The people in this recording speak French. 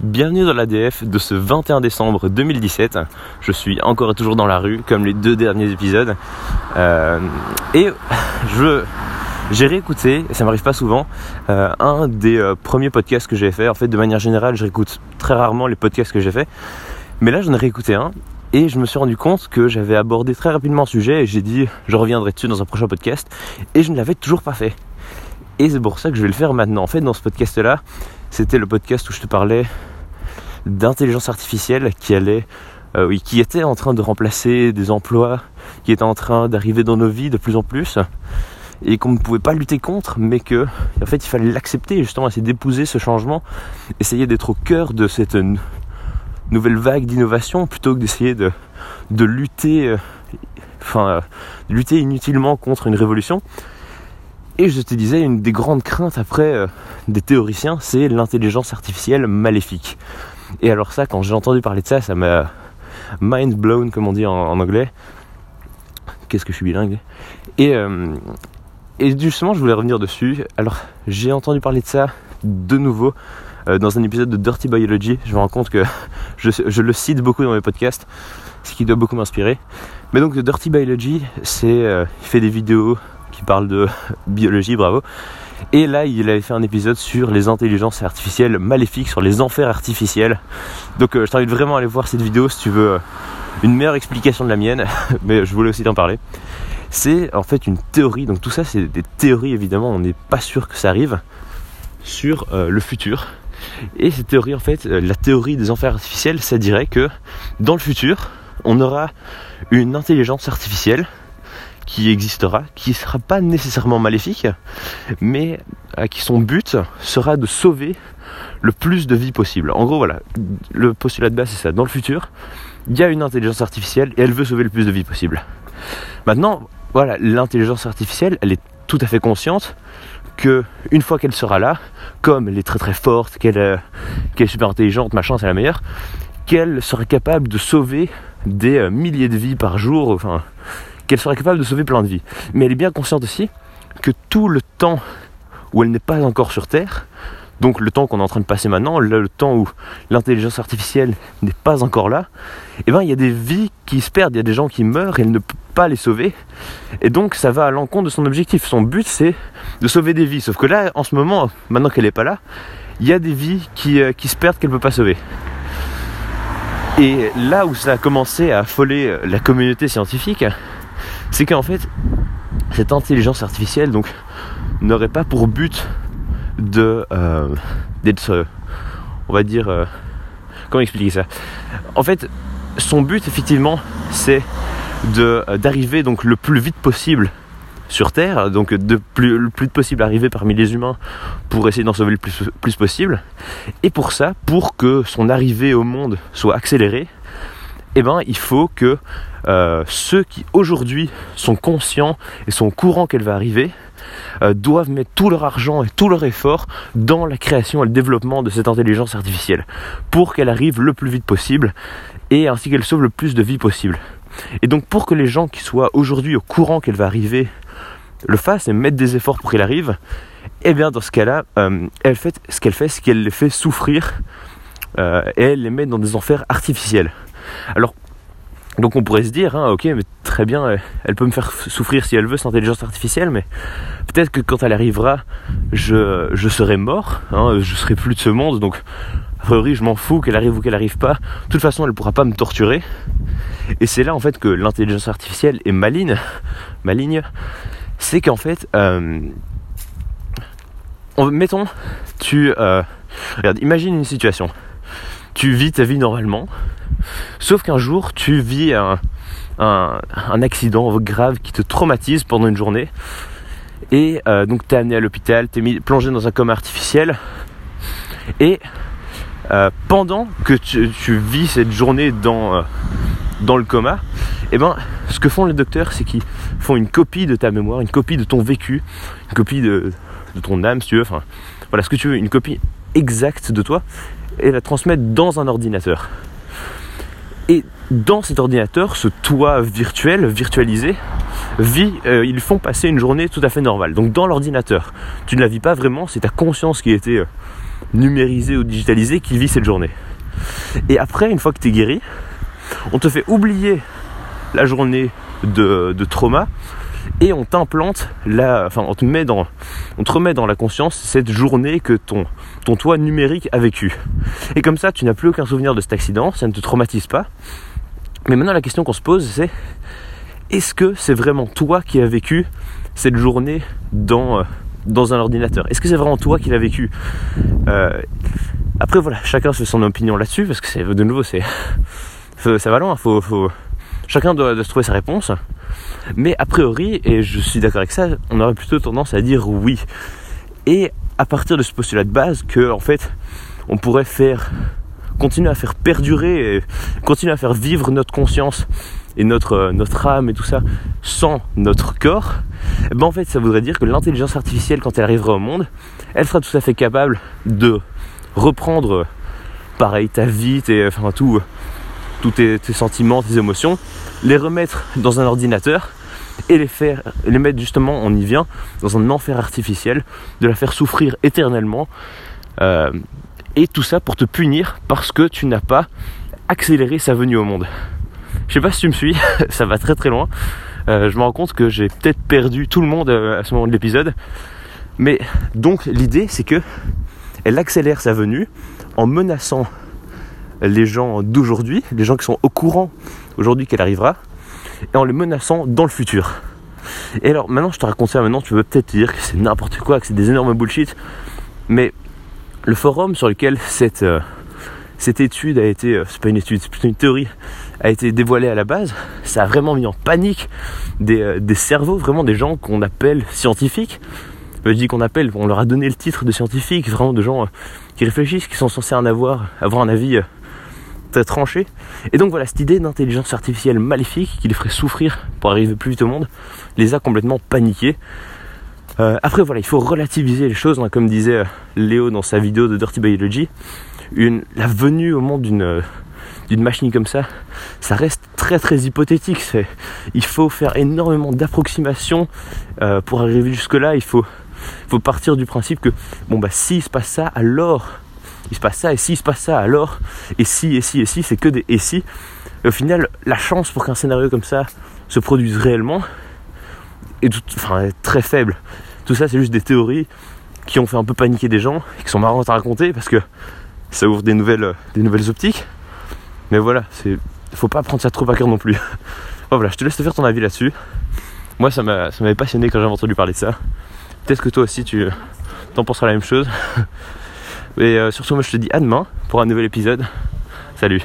Bienvenue dans l'ADF de ce 21 décembre 2017. Je suis encore et toujours dans la rue, comme les deux derniers épisodes. Euh, et j'ai réécouté, et ça m'arrive pas souvent, euh, un des euh, premiers podcasts que j'ai fait. En fait, de manière générale, je réécoute très rarement les podcasts que j'ai fait. Mais là, j'en ai réécouté un. Et je me suis rendu compte que j'avais abordé très rapidement le sujet et j'ai dit je reviendrai dessus dans un prochain podcast et je ne l'avais toujours pas fait. Et c'est pour ça que je vais le faire maintenant. En fait, dans ce podcast-là, c'était le podcast où je te parlais d'intelligence artificielle qui allait, euh, était en train de remplacer des emplois, qui était en train d'arriver dans nos vies de plus en plus, et qu'on ne pouvait pas lutter contre, mais que, en fait, il fallait l'accepter justement, essayer d'épouser ce changement, essayer d'être au cœur de cette nouvelle vague d'innovation plutôt que d'essayer de, lutter, euh, lutter inutilement contre une révolution. Et je te disais, une des grandes craintes après euh, des théoriciens, c'est l'intelligence artificielle maléfique. Et alors ça, quand j'ai entendu parler de ça, ça m'a mind blown, comme on dit en, anglais. Qu'est-ce que je suis bilingue et, euh, et justement, je voulais revenir dessus. Alors, j'ai entendu parler de ça de nouveau euh, dans un épisode de Dirty Biology. Je me rends compte que je, je le cite beaucoup dans mes podcasts, ce qui doit beaucoup m'inspirer. Mais donc, Dirty Biology, c'est, il fait des vidéos qui parle de biologie, bravo. Et là, il avait fait un épisode sur les intelligences artificielles maléfiques, sur les enfers artificiels. Donc, euh, je t'invite vraiment à aller voir cette vidéo si tu veux euh, une meilleure explication de la mienne, mais je voulais aussi t'en parler. C'est en fait une théorie, donc tout ça, c'est des théories évidemment, on n'est pas sûr que ça arrive sur euh, le futur. Et cette théorie, en fait, la théorie des enfers artificiels, ça dirait que dans le futur, on aura une intelligence artificielle qui existera, qui ne sera pas nécessairement maléfique, mais à qui son but sera de sauver le plus de vie possible. En gros, voilà, le postulat de base, c'est ça. Dans le futur, il y a une intelligence artificielle et elle veut sauver le plus de vie possible. Maintenant, voilà, l'intelligence artificielle, elle est tout à fait consciente que une fois qu'elle sera là, comme elle est très très forte, qu'elle euh, est super intelligente, machin, c'est la meilleure, qu'elle serait capable de sauver des euh, milliers de vies par jour, qu'elle serait capable de sauver plein de vies. Mais elle est bien consciente aussi que tout le temps où elle n'est pas encore sur Terre, donc le temps qu'on est en train de passer maintenant, le, temps où l'intelligence artificielle n'est pas encore là, eh ben il y a des vies qui se perdent, il y a des gens qui meurent et elle ne peut pas les sauver. Et donc ça va à l'encontre de son objectif. Son but c'est de sauver des vies. Sauf que là, en ce moment, maintenant qu'elle n'est pas là, il y a des vies qui, euh, qui se perdent qu'elle ne peut pas sauver. Et là où ça a commencé à affoler euh, la communauté scientifique, c'est qu'en fait, cette intelligence artificielle donc n'aurait pas pour but de euh, d'être, euh, on va dire, euh, comment expliquer ça? En fait, son but effectivement, c'est d'arriver donc le plus vite possible sur Terre, donc de plus, le plus possible arriver parmi les humains pour essayer d'en sauver le plus, possible. Et pour ça, pour que son arrivée au monde soit accélérée, eh ben, il faut que euh, ceux qui aujourd'hui sont conscients et sont au courant qu'elle va arriver euh, doivent mettre tout leur argent et tout leur effort dans la création et le développement de cette intelligence artificielle pour qu'elle arrive le plus vite possible et ainsi qu'elle sauve le plus de vies possible. Et donc pour que les gens qui soient aujourd'hui au courant qu'elle va arriver le fassent et mettent des efforts pour qu'elle arrive, eh bien dans ce cas-là, euh, elle fait, ce qu'elle fait, c'est qu'elle les fait souffrir et elle les met dans des enfers artificiels. Alors, donc on pourrait se dire, hein, ok, mais très bien, elle peut me faire souffrir si elle veut, cette intelligence artificielle, mais peut-être que quand elle arrivera, je, serai mort, hein, je serai plus de ce monde, donc a priori je m'en fous qu'elle arrive ou qu'elle arrive pas. De toute façon, elle pourra pas me torturer. Et c'est là en fait que l'intelligence artificielle est maligne, maligne, c'est qu'en fait, euh, mettons, tu, euh, regarde, imagine une situation tu vis ta vie normalement. Sauf qu'un jour, tu vis un, accident grave qui te traumatise pendant une journée. Et euh, donc, tu es amené à l'hôpital, tu es plongé dans un coma artificiel. Et euh, pendant que tu, vis cette journée dans, euh, dans le coma, eh ben, ce que font les docteurs, c'est qu'ils font une copie de ta mémoire, une copie de ton vécu, une copie de, de ton âme, si tu veux. Enfin, voilà ce que tu veux, une copie exacte de toi et la transmettre dans un ordinateur. Et dans cet ordinateur, ce toit virtuel, virtualisé, vit, euh, ils font passer une journée tout à fait normale. Donc dans l'ordinateur, tu ne la vis pas vraiment, c'est ta conscience qui a été euh, numérisée ou digitalisée qui vit cette journée. Et après, une fois que tu es guéri, on te fait oublier la journée de, de trauma et on t'implante la, enfin on te met dans, on te remet dans la conscience cette journée que ton, ton toi numérique a vécu. Et comme ça, tu n'as plus aucun souvenir de cet accident, ça ne te traumatise pas. Mais maintenant, la question qu'on se pose, c'est est-ce que c'est vraiment toi qui as vécu cette journée dans, euh, dans un ordinateur? Est-ce que c'est vraiment toi qui l'as vécu? Euh, Après, voilà, chacun fait son opinion là-dessus, parce que c'est de nouveau, c'est ça va loin. Faut, faut, chacun doit, doit se trouver sa réponse. Mais a priori, et je suis d'accord avec ça, on aurait plutôt tendance à dire oui. Et à partir de ce postulat de base, que en fait, on pourrait faire continuer à faire perdurer, et continuer à faire vivre notre conscience et notre, notre âme et tout ça sans notre corps, eh ben en fait ça voudrait dire que l'intelligence artificielle quand elle arrivera au monde, elle sera tout à fait capable de reprendre pareil ta vie, tes, enfin tout, tous tes, sentiments, tes émotions, les remettre dans un ordinateur et les faire, les mettre justement, on y vient, dans un enfer artificiel, de la faire souffrir éternellement. Euh, et tout ça pour te punir parce que tu n'as pas accéléré sa venue au monde. Je sais pas si tu me suis, ça va très très loin. Euh, je me rends compte que j'ai peut-être perdu tout le monde euh, à ce moment de l'épisode. Mais donc l'idée c'est que elle accélère sa venue en menaçant les gens d'aujourd'hui, les gens qui sont au courant aujourd'hui qu'elle arrivera, et en les menaçant dans le futur. Et alors maintenant je te raconte ça, maintenant tu peux peut-être dire que c'est n'importe quoi, que c'est des énormes bullshit, mais le forum sur lequel cette, euh, étude a été, euh, c'est pas une étude, c'est plutôt une théorie, a été dévoilée à la base, ça a vraiment mis en panique des, euh, des cerveaux, vraiment des gens qu'on appelle scientifiques. Je dis qu'on appelle, on leur a donné le titre de scientifiques, vraiment de gens qui réfléchissent, qui sont censés en avoir, avoir un avis très tranché. Et donc voilà, cette idée d'intelligence artificielle maléfique qui les ferait souffrir pour arriver plus vite au monde, les a complètement paniqués. Euh, après voilà, il faut relativiser les choses, hein, comme disait euh, Léo dans sa vidéo de Dirty Biology. Une, la venue au monde d'une euh, d'une machine comme ça, ça reste très très hypothétique. Il faut faire énormément d'approximations pour arriver jusque là. Il faut, faut partir du principe que bon bah s'il se passe ça, alors il se passe ça, et s'il se passe ça, alors et si et si et si, c'est que des et si. Au final, la chance pour qu'un scénario comme ça se produise réellement est, très faible. Tout ça, c'est juste des théories qui ont fait un peu paniquer des gens et qui sont marrantes à raconter parce que ça ouvre des nouvelles, des nouvelles optiques. Mais voilà, c'est, faut pas prendre ça trop à cœur non plus. Bon, voilà, je te laisse te faire ton avis là-dessus. Moi, ça, m'a, ça m'avait passionné quand j'ai entendu parler de ça. Peut-être que toi aussi, tu t'en penseras la même chose. Et euh, sur ce, moi, je te dis à demain pour un nouvel épisode. Salut